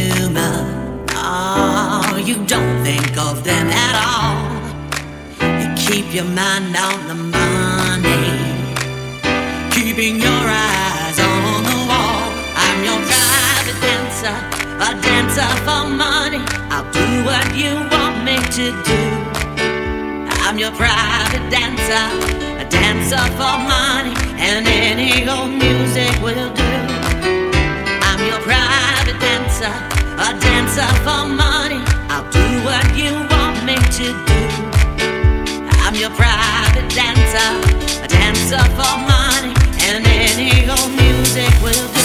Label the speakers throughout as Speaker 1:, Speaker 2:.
Speaker 1: human. Oh, you don't think of them at all. You keep your mind on the money, keeping your eyes on the wall. I'm your private dancer, a dancer for money. I'll do what you want me to do. I'm your private dancer, a dancer for money, and any old music will do a dancer for money. I'll do what you want me to do. I'm your private dancer, a dancer for money, and any old music will do.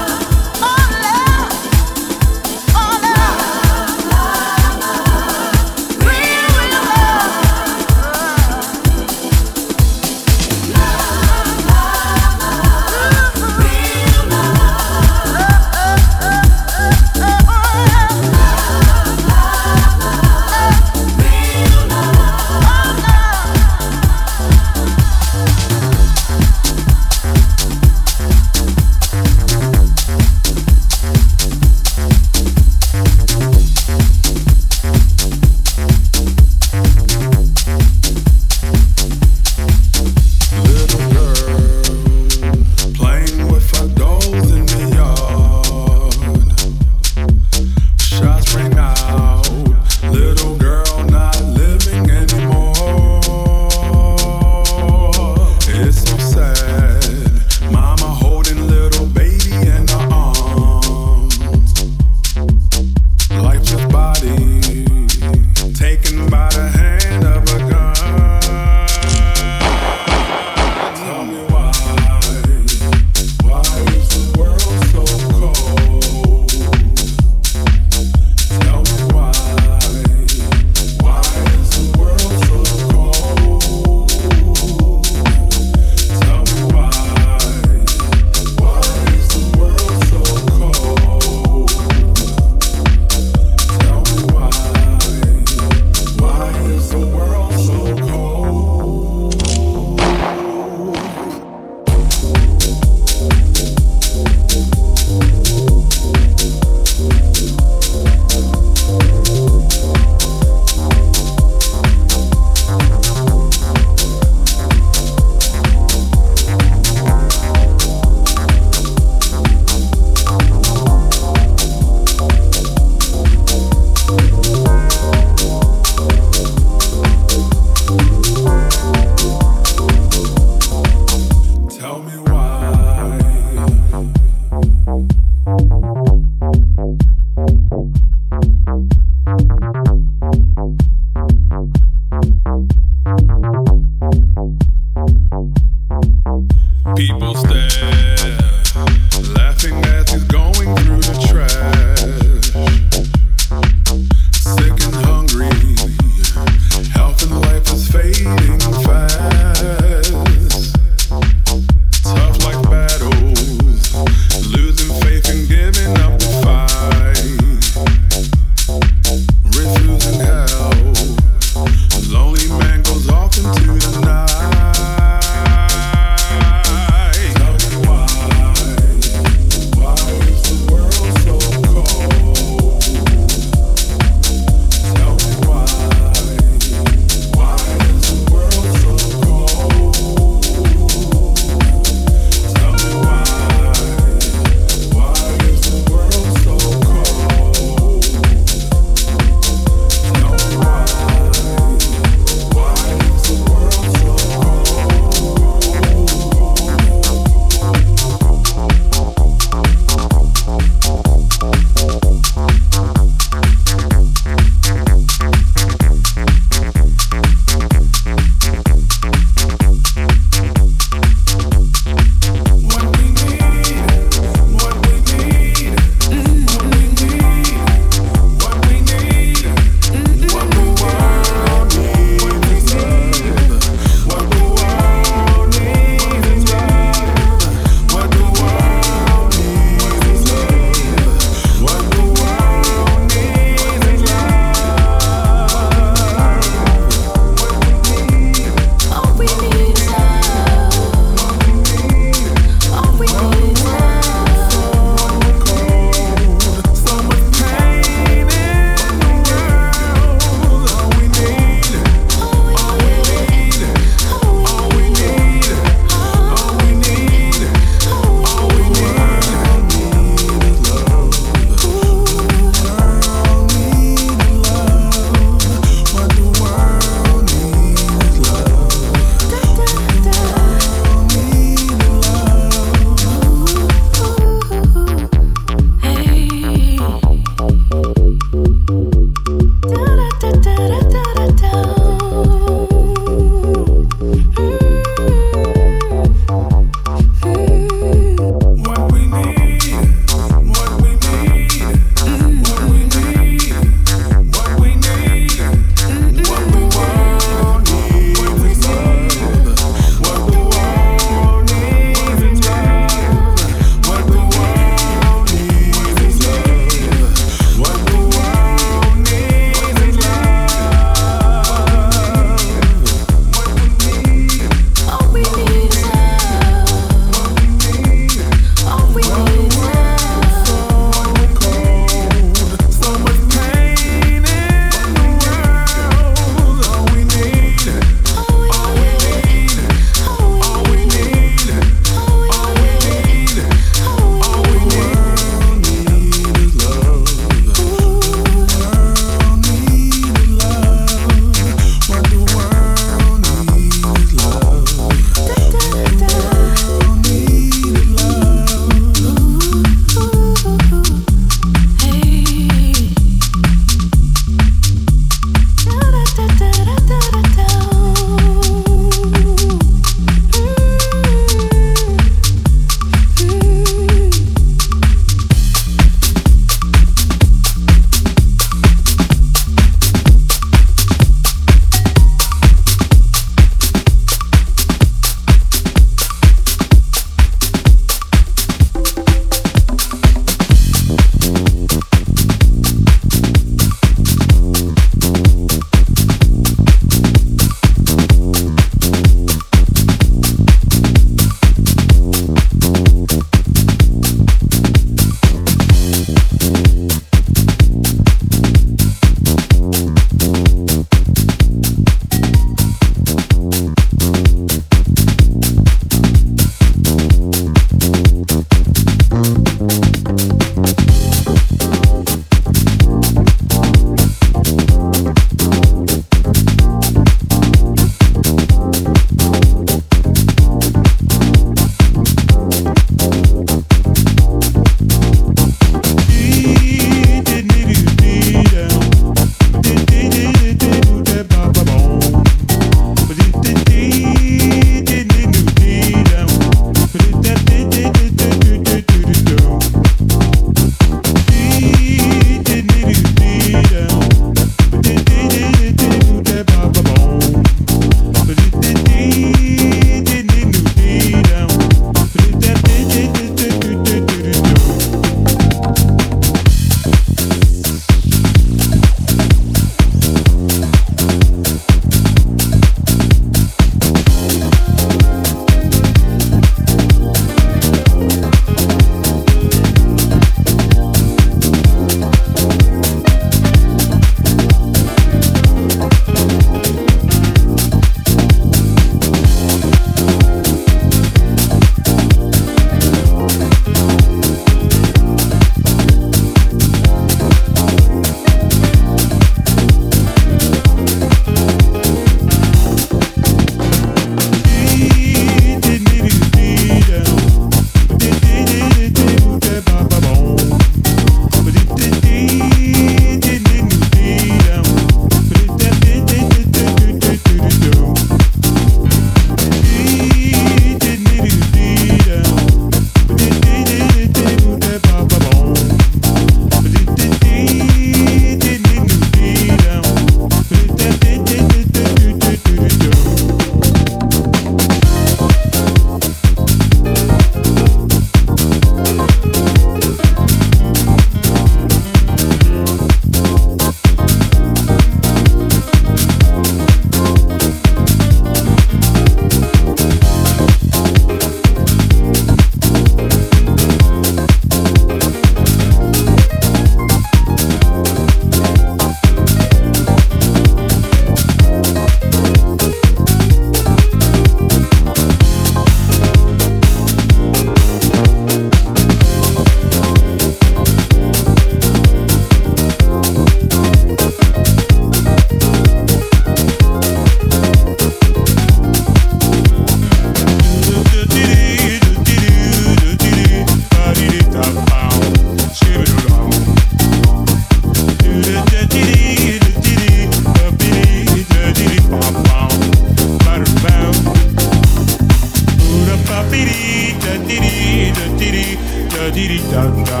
Speaker 2: dee
Speaker 3: da dee dee da da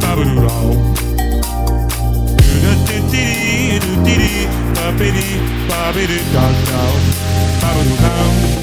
Speaker 3: ba ba doo da do da dee dee doo dee dee ba ba dee ba ba dee da da ba ba doo da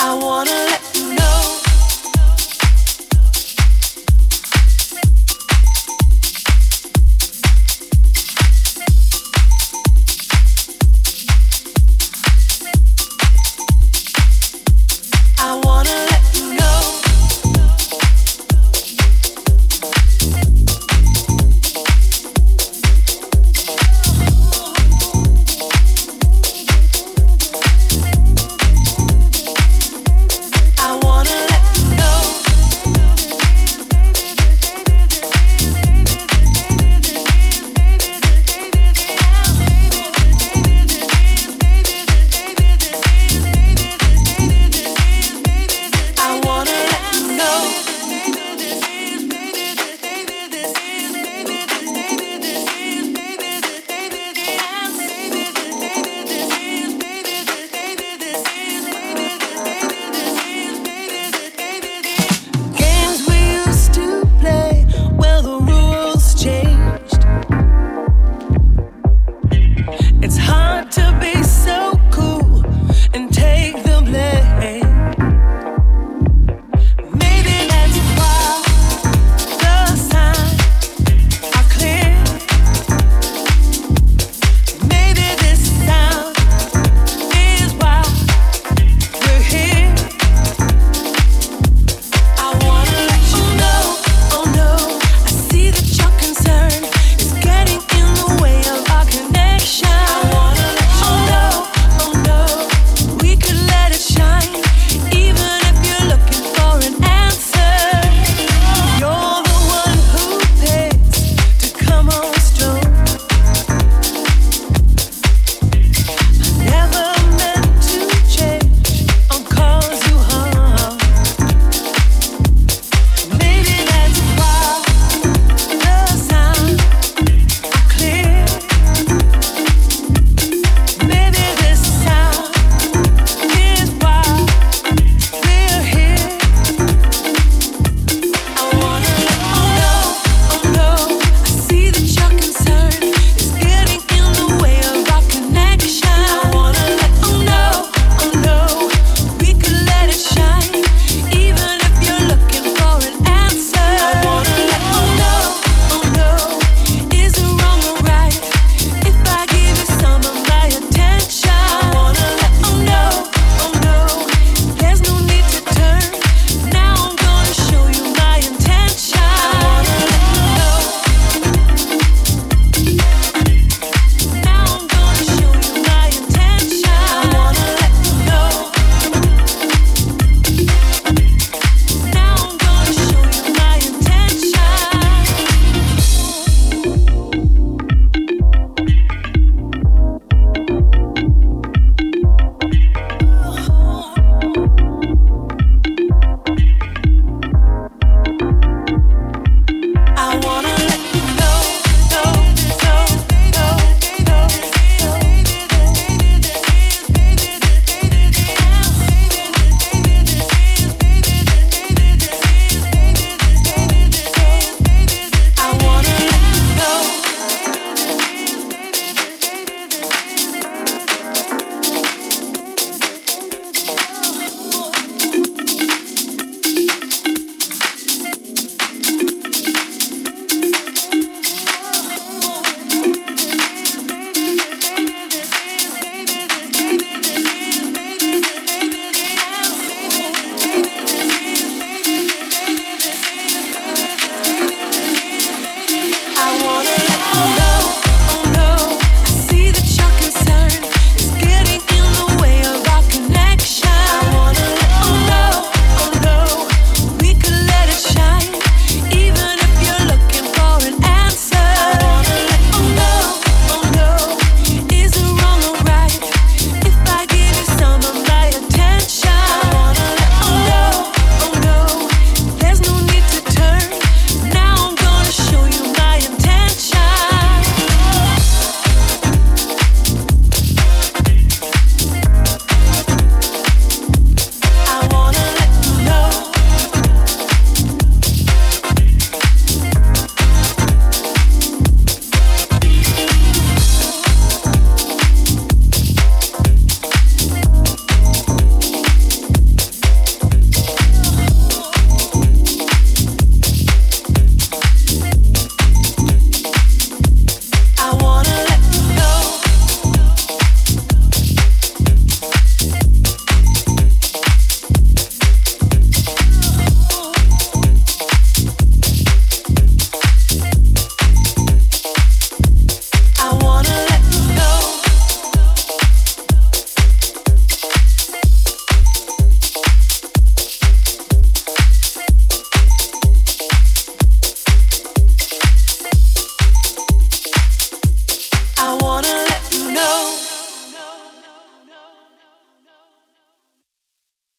Speaker 2: I wanna